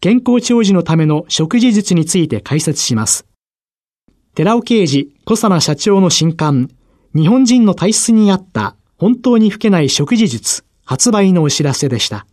健康長寿のための食事術について解説します。寺尾啓治小佐奈社長の新刊、日本人の体質に合った本当に老けない食事術発売のお知らせでした。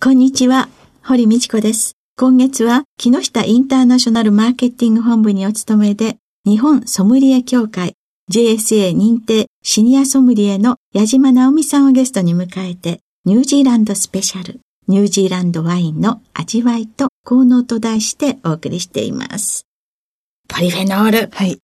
こんにちは、堀道子です。今月は木下インターナショナルマーケティング本部にお勤めで、日本ソムリエ協会 JSA 認定シニアソムリエの矢島直美さんをゲストに迎えて、ニュージーランドスペシャル、ニュージーランドワインの味わいと効能と題してお送りしています。ポリフェノール。はい。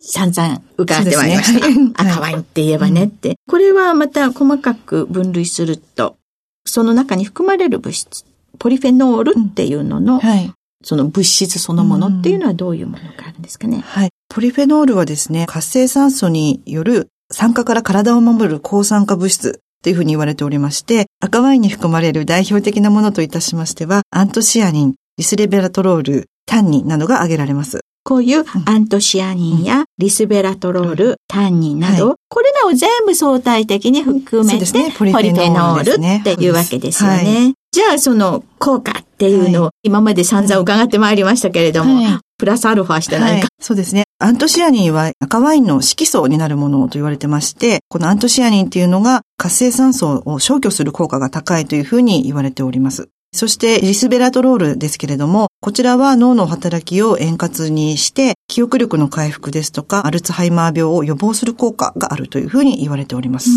散々伺ってまいりました。ね、赤ワインって言えばねって、これはまた細かく分類すると、その中に含まれる物質、ポリフェノールっていうのの、はい、その物質そのものっていうのはどういうものがあるんですかね。はい。ポリフェノールはですね、活性酸素による酸化から体を守る抗酸化物質というふうに言われておりまして、赤ワインに含まれる代表的なものといたしましては、アントシアニン、リスレベラトロール、タンニンなどが挙げられます。こういうアントシアニンやリスベラトロール、タンニンなど、これらを全部相対的に含めて、ポリフェノールっていうわけですよね。じゃあその効果っていうのを今まで散々伺ってまいりましたけれども、プラスアルファして何か、そうですね。アントシアニンは赤ワインの色素になるものと言われてまして、このアントシアニンっていうのが活性酸素を消去する効果が高いというふうに言われております。そしてリスベラトロールですけれども、こちらは脳の働きを円滑にして、記憶力の回復ですとか、アルツハイマー病を予防する効果があるというふうに言われております。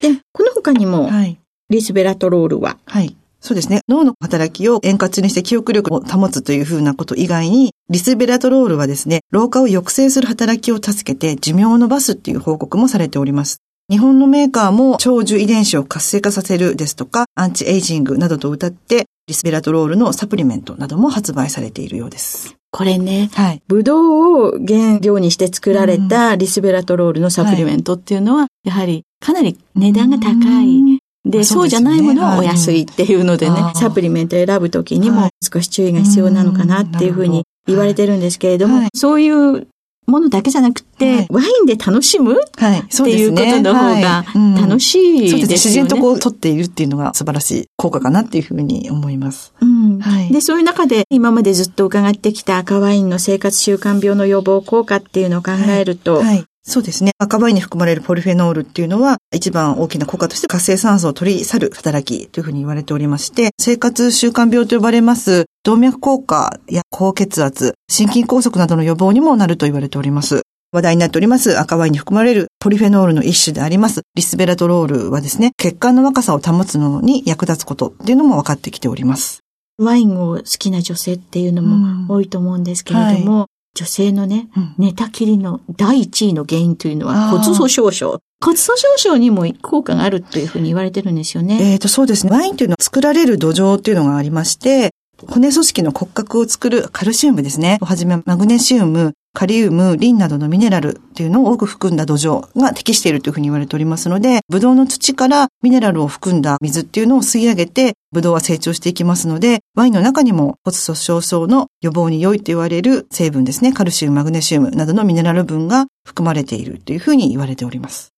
で、この他にも、はい、リスベラトロールは、はい。そうですね。脳の働きを円滑にして記憶力を保つというふうなこと以外に、リスベラトロールはですね、老化を抑制する働きを助けて寿命を伸ばすっていう報告もされております。日本のメーカーも長寿遺伝子を活性化させるですとか、アンチエイジングなどと歌って、リスベラトロールのサプリメントなども発売されているようです。これね、はい、ブドウを原料にして作られたリスベラトロールのサプリメントっていうのは、やはりかなり値段が高い。で、そうじゃないものはお安いっていうのでね、サプリメントを選ぶときにも少し注意が必要なのかなっていうふうに言われてるんですけれども、そういうものだけじゃなくて、はい、ワインで楽しむ、はい、っていうことの方が楽しいですよね。そうですね。自然とこう取っているっていうのが素晴らしい効果かなっていうふうに思います。うん。はい。で、そういう中で今までずっと伺ってきた赤ワインの生活習慣病の予防効果っていうのを考えると、そうですね。赤ワインに含まれるポリフェノールっていうのは、一番大きな効果として活性酸素を取り去る働きというふうに言われておりまして、生活習慣病と呼ばれます動脈硬化や高血圧、心筋梗塞などの予防にもなると言われております。話題になっております赤ワインに含まれるポリフェノールの一種でありますリスベラトロールはですね、血管の若さを保つのに役立つことっていうのも分かってきております。ワインを好きな女性っていうのも多いと思うんですけれども、うんはい女性のね、うん、寝たきりの第一位の原因というのは骨粗鬆症。骨粗鬆症にも効果があるというふうに言われてるんですよね。えっ、ー、と、そうですね。ワインというのは作られる土壌っていうのがありまして、骨組織の骨格を作るカルシウムですね。をはじめマグネシウム、カリウム、リンなどのミネラルっていうのを多く含んだ土壌が適しているというふうに言われておりますので、ブドウの土からミネラルを含んだ水っていうのを吸い上げて、ブドウは成長していきますので、ワインの中にも骨粗鬆症の予防に良いと言われる成分ですね、カルシウム、マグネシウムなどのミネラル分が含まれているというふうに言われております。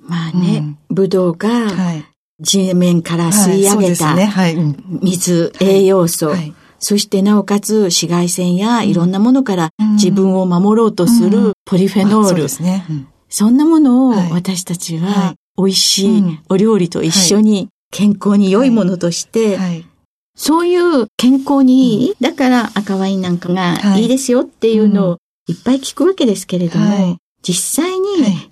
まあね、うん、ブドウが地面から吸い上げた水、栄養素、はいそしてなおかつ紫外線やいろんなものから自分を守ろうとするポリフェノール。そね、そんなものを私たちは美味しいお料理と一緒に健康に良いものとしてそういう健康にいい、だから赤ワインなんかがいいですよっていうのをいっぱい聞くわけですけれども、はい。実際に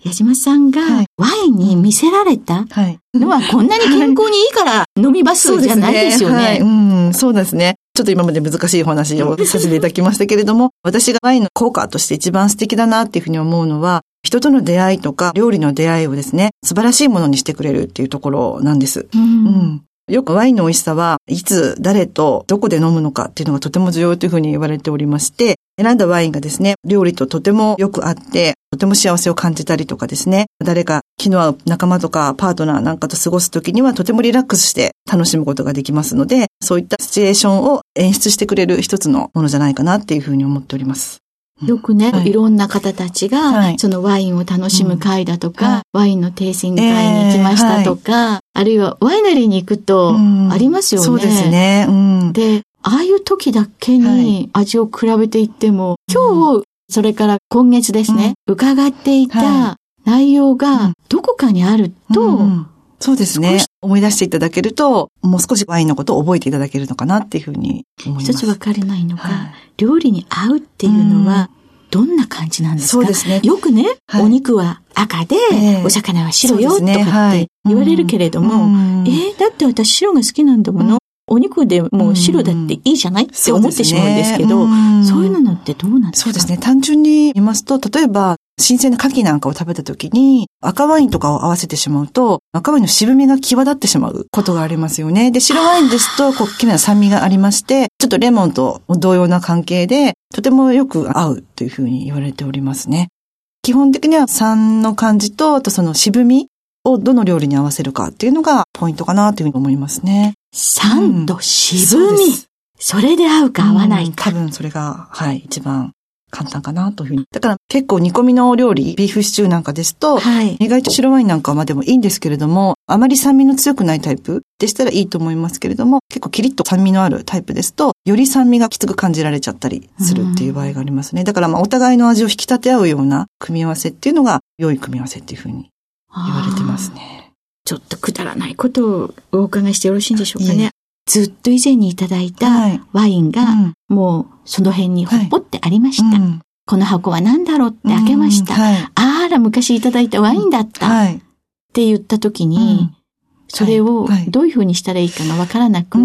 矢島さんがワインに見せられたのはこんなに健康にいいから飲みますじゃないですよね。はい、うん、そうですね。ちょっと今まで難しいお話をさせていただきましたけれども、私がワインの効果として一番素敵だなっていうふうに思うのは、人との出会いとか料理の出会いをですね、素晴らしいものにしてくれるっていうところなんです。うん、うん。よくワインの美味しさは、いつ、誰と、どこで飲むのかっていうのがとても重要というふうに言われておりまして、選んだワインがですね、料理ととてもよく合って、とても幸せを感じたりとかですね、誰か気の合う仲間とかパートナーなんかと過ごすときにはとてもリラックスして楽しむことができますので、そういったシチュエーションを演出してくれる一つのものじゃないかなっていうふうに思っております。よくね、はい、いろんな方たちが、はい、そのワインを楽しむ会だとか、うん。はい、ワインのテイシング会に行きましたとか、えー、あるいはワイナリーに行くとありますよね。そうですね。うん、で、ああいう時だけに味を比べていっても、今日、それから今月ですね、うん、伺っていた内容がどこかにあると、うんそうですね。思い出していただけると、もう少しワインのことを覚えていただけるのかなっていうふうに思います。一つわからないのが、はい、料理に合うっていうのは、どんな感じなんですか？そうですね。よくね、はい、お肉は赤で、えー、お魚は白よ、とかって言われるけれども、ねえー、だって私白が好きなんだもの。お肉でもう白だっていいじゃない？って思ってしまうんですけど、そういうのってどうなんですか？そうですね。単純に言いますと、例えば、新鮮な牡蠣なんかを食べた時に、赤ワインとかを合わせてしまうと、赤ワインの渋みが際立ってしまうことがありますよね。で、白ワインですと、こう、きれいな酸味がありまして、ちょっとレモンと同様な関係で、とてもよく合うというふうに言われておりますね。基本的には酸の感じと、あとその渋みをどの料理に合わせるかっていうのがポイントかなというふうに思いますね。酸と渋み、うん、それで合うか合わないか。多分それが、はい、一番簡単かなというふうに。だから結構煮込みの料理、ビーフシチューなんかですと、はい、意外と白ワインなんかまでもいいんですけれども、あまり酸味の強くないタイプでしたらいいと思いますけれども、結構キリッと酸味のあるタイプですと、より酸味がきつく感じられちゃったりするっていう場合がありますね。だからまあお互いの味を引き立て合うような組み合わせっていうのが良い組み合わせっていうふうに言われてますね。ちょっとくだらないことをお伺いしてよろしいんでしょうかね。ずっと以前にいただいたワインが、もうその辺にほっぽってありました。はいうんこの箱は何だろうって開けました。はい、あら、昔いただいたワインだった。はい、って言った時に、それをどういうふうにしたらいいかがわからなく、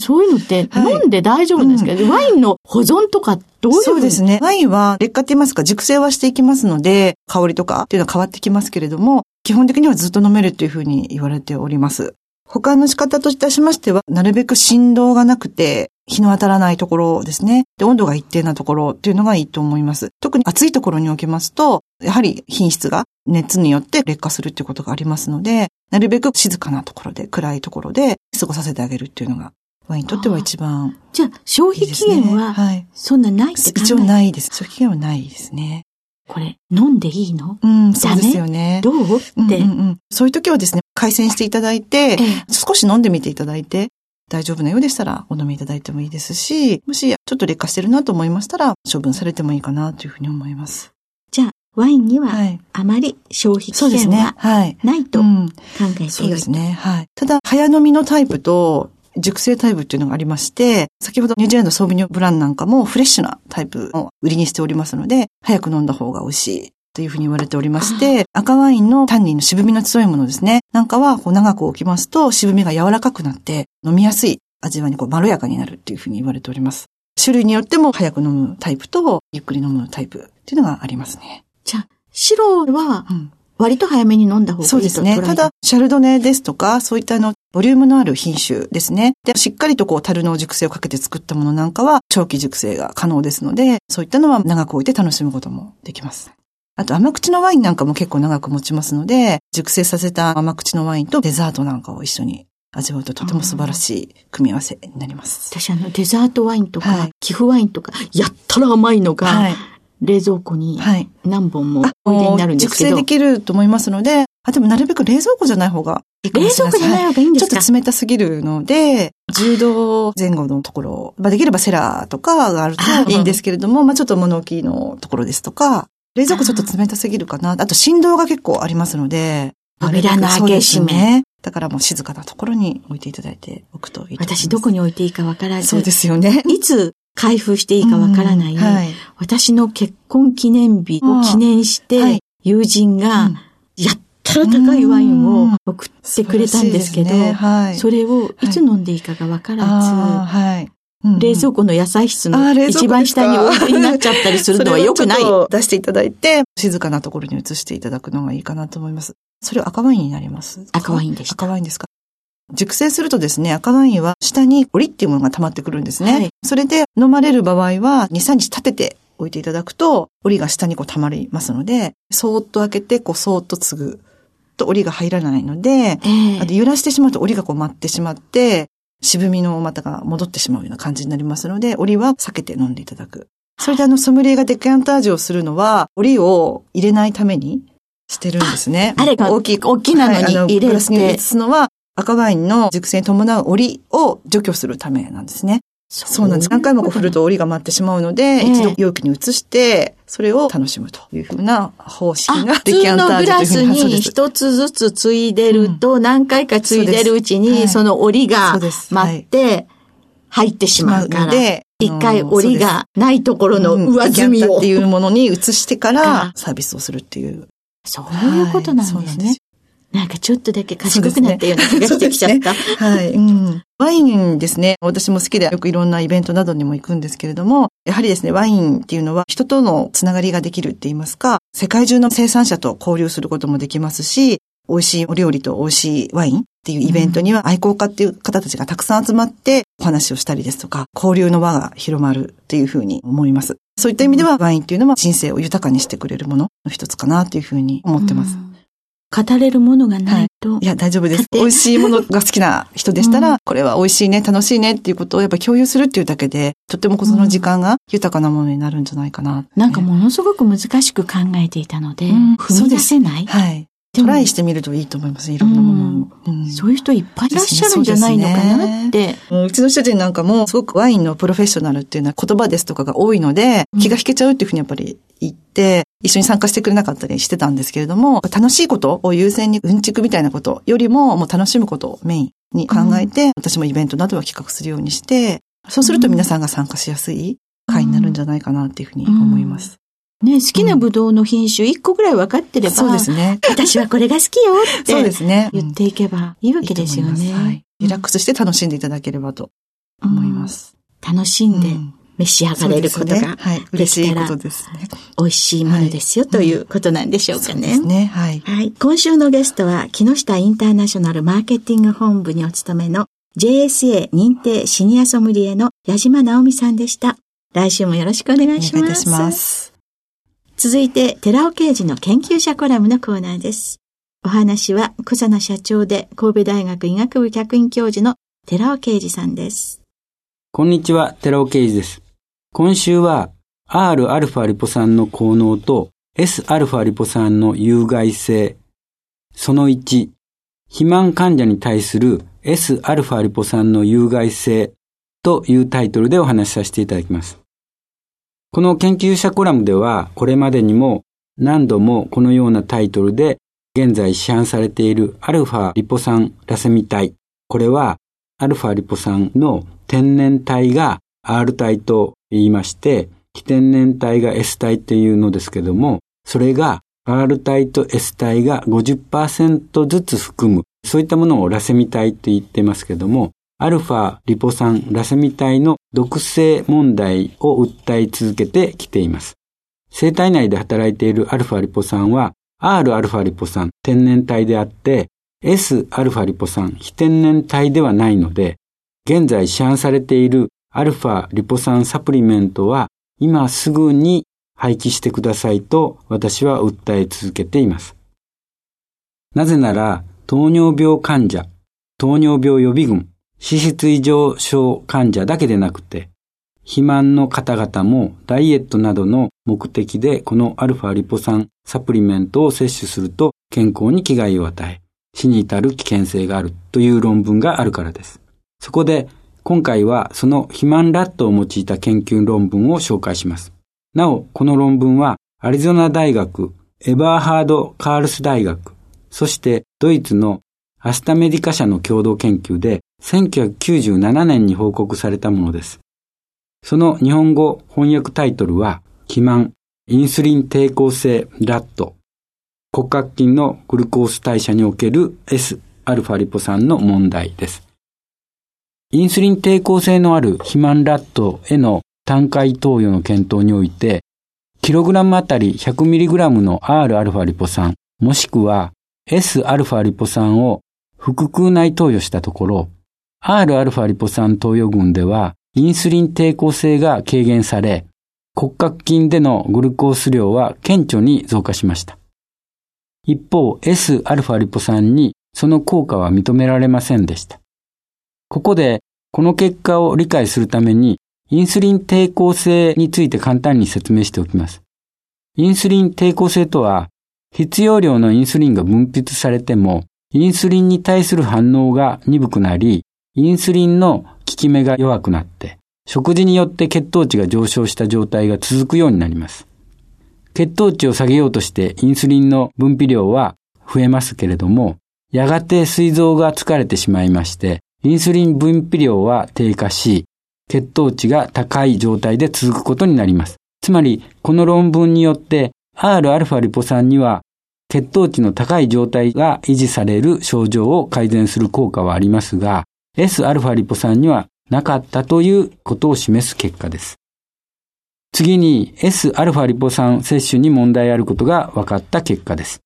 そういうのって飲んで大丈夫なんですか、ワインの保存とかどういうそうですね。ワインは劣化って言いますか、熟成はしていきますので、香りとかっていうのは変わってきますけれども、基本的にはずっと飲めるというふうに言われております。保管の仕方といたしましては、なるべく振動がなくて、日の当たらないところですね。で、温度が一定なところっていうのがいいと思います。特に暑いところにおきますと、やはり品質が熱によって劣化するっていうことがありますので、なるべく静かなところで、暗いところで過ごさせてあげるっていうのが、ワインにとっては一番、ね、じゃあ、消費期限は、はい、そんなないって一応ないです。消費期限はないですね。これ、飲んでいいの？うん、そうですよね。どう？って、うんうんうん、そういう時はですね、回線していただいて、ええ、少し飲んでみていただいて、大丈夫なようでしたらお飲みいただいてもいいですし、もしちょっと劣化してるなと思いましたら処分されてもいいかなというふうに思います。じゃあ、ワインにはあまり消費期限はないと考えている、そうですね。はい。ただ、早飲みのタイプと熟成タイプっていうのがありまして、先ほどニュージーランドソービニョブランなんかもフレッシュなタイプを売りにしておりますので、早く飲んだ方が美味しいというふうに言われておりまして、赤ワインのタンニンの渋みの強いものですね。なんかはこう長く置きますと渋みが柔らかくなって飲みやすい味わいにこうまろやかになるっていうふうに言われております。種類によっても早く飲むタイプとゆっくり飲むタイプっていうのがありますね。じゃあ、白は、割と早めに飲んだ方がいいそうですね。ただ、シャルドネですとか、そういったあの、ボリュームのある品種ですね。で、しっかりとこう、樽の熟成をかけて作ったものなんかは、長期熟成が可能ですので、そういったのは長く置いて楽しむこともできます。あと甘口のワインなんかも結構長く持ちますので、熟成させた甘口のワインとデザートなんかを一緒に味わうととても素晴らしい組み合わせになります。私あのデザートワインとか、はい、寄付ワインとか、やったら甘いのが、はい、冷蔵庫に何本もおいでになるんですけど、熟成できると思いますので、あ、でもなるべく冷蔵庫じゃない方がいいかもしれない冷蔵庫じゃない方がいいんですか、ちょっと冷たすぎるので、10度前後のところ、まあ、できればセラーとかがあるといいんですけれども、まあ、ちょっと物置のところですとか、冷蔵庫ちょっと冷たすぎるかな。あと振動が結構ありますので、扉の開け閉め。ね。だからもう静かなところに置いていただいておくといいと。私どこに置いていいかわからず。そうですよね。いつ開封していいかわからない、うんはい。私の結婚記念日を記念して、はい友人がうん、やったら高いワインを送ってくれたんですけど、素晴らしいねはい。それをいつ飲んでいいかがわからず、はい。冷蔵庫の野菜室の一番下に置いてになっちゃったりするのは良くない。出していただいて、静かなところに移していただくのがいいかなと思います。それは赤ワインになります。赤ワインでした。赤ワインですか。熟成するとですね、赤ワインは下にオリっていうものが溜まってくるんですね。はい。それで飲まれる場合は2、3日立てて置いていただくと、オリが下にこう溜まりますので、そーっと開けて、こうそーっと継ぐとオリが入らないので、ええ。あと揺らしてしまうと檻がこう舞ってしまって、渋みの股が戻ってしまうような感じになりますので、檻は避けて飲んでいただく。それであの、ソムリエがデキャンタージュをするのは、檻を入れないためにしてるんですね。あれが大きい、大きなのに入れてグラスに移すのは、赤ワインの熟成に伴う檻を除去するためなんですね。そう。なんです。何回もこう振ると檻が舞ってしまうので、ええ。一度容器に移して、それを楽しむというふうな方式あ、が普デキャンタ通のグージュというふうラスに一つずつついでると、何回かついでるうちに、その折りがそうです。待って、入ってしまうから、で、一回折りがないところの上積みを。って。いうものに移してかかららサービスをするっていう。そういうことなんですねなんかちょっとだけ賢くなったような気がしてきちゃった。はい、うん。ワインですね。私も好きでよくいろんなイベントなどにも行くんですけれども、やはりですね、ワインっていうのは人とのつながりができるって言いますか、世界中の生産者と交流することもできますし、美味しいお料理と美味しいワインっていうイベントには愛好家っていう方たちがたくさん集まってお話をしたりですとか、交流の輪が広まるっていうふうに思います。そういった意味ではワインっていうのは人生を豊かにしてくれるものの一つかなというふうに思ってます。うん語れるものがないと、いや、大丈夫です。美味しいものが好きな人でしたら、これは美味しいね、楽しいねっていうことをやっぱり共有するっていうだけで、とってもその時間が豊かなものになるんじゃないかな。なんかものすごく難しく考えていたので、うん踏み出せない、はい。トライしてみるといいと思います。いろんなものを。うんそういう人いっぱいいらっしゃるんじゃないのかなって。もううちの主人なんかも、すごくワインのプロフェッショナルっていうのは言葉ですとかが多いので、うん気が引けちゃうっていうふうにやっぱり言って、一緒に参加してくれなかったりしてたんですけれども、楽しいことを優先にうんちくみたいなことよりも、もう楽しむことをメインに考えて、私もイベントなどは企画するようにして、そうすると皆さんが参加しやすい会になるんじゃないかなっていうふうに思います。ね、好きなブドウの品種1個ぐらい分かってれば、そうですね。私はこれが好きよって そうですね。言っていけばいいわけですよいいと思いますはいね。リラックスして楽しんでいただければと思います。楽しんでうん召し上がれることがねはい。で嬉しいこきたらとですね。美味しいものですよということなんでしょうかねそうです。ね。はい。はい。今週のゲストは、木下インターナショナルマーケティング本部にお勤めの JSA 認定シニアソムリエの矢島直美さんでした。来週もよろしくお願おいします。願いいたします。続いて、寺尾刑事の研究者コラムのコーナーです。お話は、小佐奈社長で神戸大学医学部客員教授の寺尾刑事さんです。こんにちは、寺尾啓二です。今週は Rα リポ酸の効能と Sα リポ酸の有害性。その1、肥満患者に対する Sα リポ酸の有害性というタイトルでお話しさせていただきます。この研究者コラムでは、これまでにも何度もこのようなタイトルで現在市販されている α リポ酸ラセミ体。これは α リポ酸の天然体が R 体と言いまして、非天然体が S 体っていうのですけども、それが R 体と S 体が50%ずつ含む、そういったものをラセミ体って言ってますけども、アルファリポ酸ラセミ体の毒性問題を訴え続けてきています。生体内で働いているアルファリポ酸は Rα リポ酸天然体であって Sα リポ酸非天然体ではないので、現在市販されているアルファリポ酸サプリメントは今すぐに廃棄してくださいと私は訴え続けています。なぜなら糖尿病患者、糖尿病予備軍、脂質異常症患者だけでなくて、肥満の方々もダイエットなどの目的でこのアルファリポ酸サプリメントを摂取すると健康に危害を与え、死に至る危険性があるという論文があるからです。そこで今回はその肥満ラットを用いた研究論文を紹介します。なお、この論文はアリゾナ大学、エバーハード・カールス大学、そしてドイツのアスタメディカ社の共同研究で1997年に報告されたものです。その日本語翻訳タイトルは、肥満、インスリン抵抗性ラット、骨格筋のグルコース代謝における Sα リポ酸の問題です。インスリン抵抗性のある肥満ラットへの単回投与の検討において、キログラムあたり 100mg の Rα リポ酸、もしくは Sα リポ酸を腹腔内投与したところ、Rα リポ酸投与群ではインスリン抵抗性が軽減され、骨格筋でのグルコース量は顕著に増加しました。一方、Sα リポ酸にその効果は認められませんでした。 ここで、この結果を理解するために、インスリン抵抗性について簡単に説明しておきます。インスリン抵抗性とは、必要量のインスリンが分泌されても、インスリンに対する反応が鈍くなり、インスリンの効き目が弱くなって、食事によって血糖値が上昇した状態が続くようになります。血糖値を下げようとしてインスリンの分泌量は増えますけれども、やがて膵臓が疲れてしまいまして、インスリン分泌量は低下し、血糖値が高い状態で続くことになります。つまり、この論文によって Rα リポ酸には血糖値の高い状態が維持される症状を改善する効果はありますが、Sα リポ酸にはなかったということを示す結果です。次に Sα リポ酸摂取に問題あることが分かった結果です。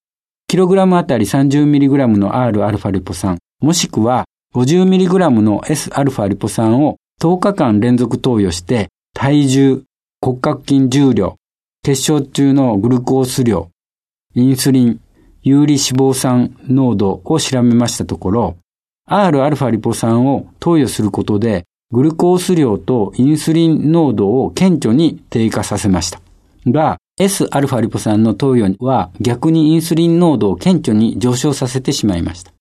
キログラムあたり 30mg の Rα リポ酸、もしくは 50mg の Sα リポ酸を10日間連続投与して体重、骨格筋重量、血小中のグルコース量、インスリン、有利脂肪酸濃度を調べましたところ、Rα リポ酸を投与することで、グルコース量とインスリン濃度を顕著に低下させました。が、Sα リポ酸の投与は逆にインスリン濃度を顕著に上昇させてしまいました。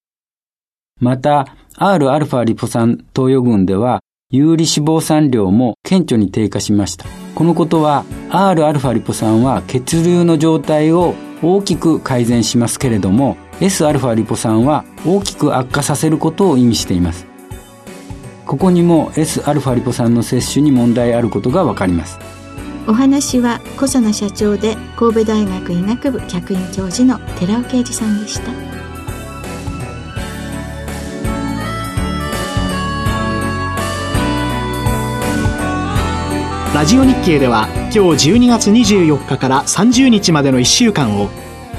また、 Rα リポ酸投与群では、有利脂肪酸量も顕著に低下しました。このことは、Rα リポ酸は血流の状態を大きく改善しますけれども、Sα リポ酸は大きく悪化させることを意味しています。ここにも Sα リポ酸の摂取に問題あることがわかります。お話は小佐奈社長で神戸大学医学部客員教授の寺尾啓二さんでした。 ラジオ日経では今日12月24日から30日までの1週間を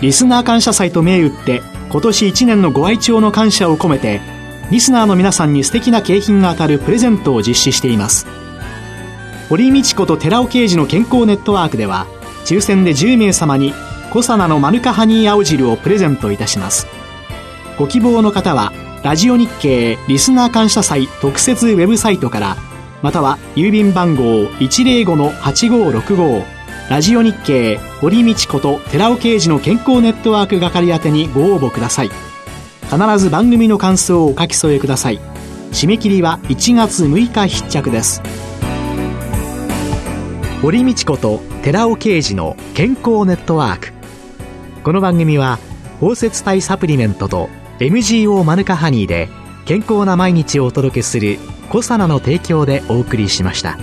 リスナー感謝祭と銘打って今年1年のご愛聴の感謝を込めてリスナーの皆さんに素敵な景品が当たるプレゼントを実施しています。堀井美智子と寺尾啓二の健康ネットワークでは抽選で10名様にコサナのマヌカハニー青汁をプレゼントいたします。ご希望の方はラジオ日経リスナー感謝祭特設ウェブサイトからまたは郵便番号105-8565ラジオ日経堀道子と寺尾啓二の健康ネットワーク係宛てにご応募ください。必ず番組の感想をお書き添えください。締め切りは1月6日必着です。堀道子と寺尾啓二の健康ネットワーク。この番組は包摂体サプリメントと MGO マヌカハニーで健康な毎日をお届けするコサナの提供でお送りしました。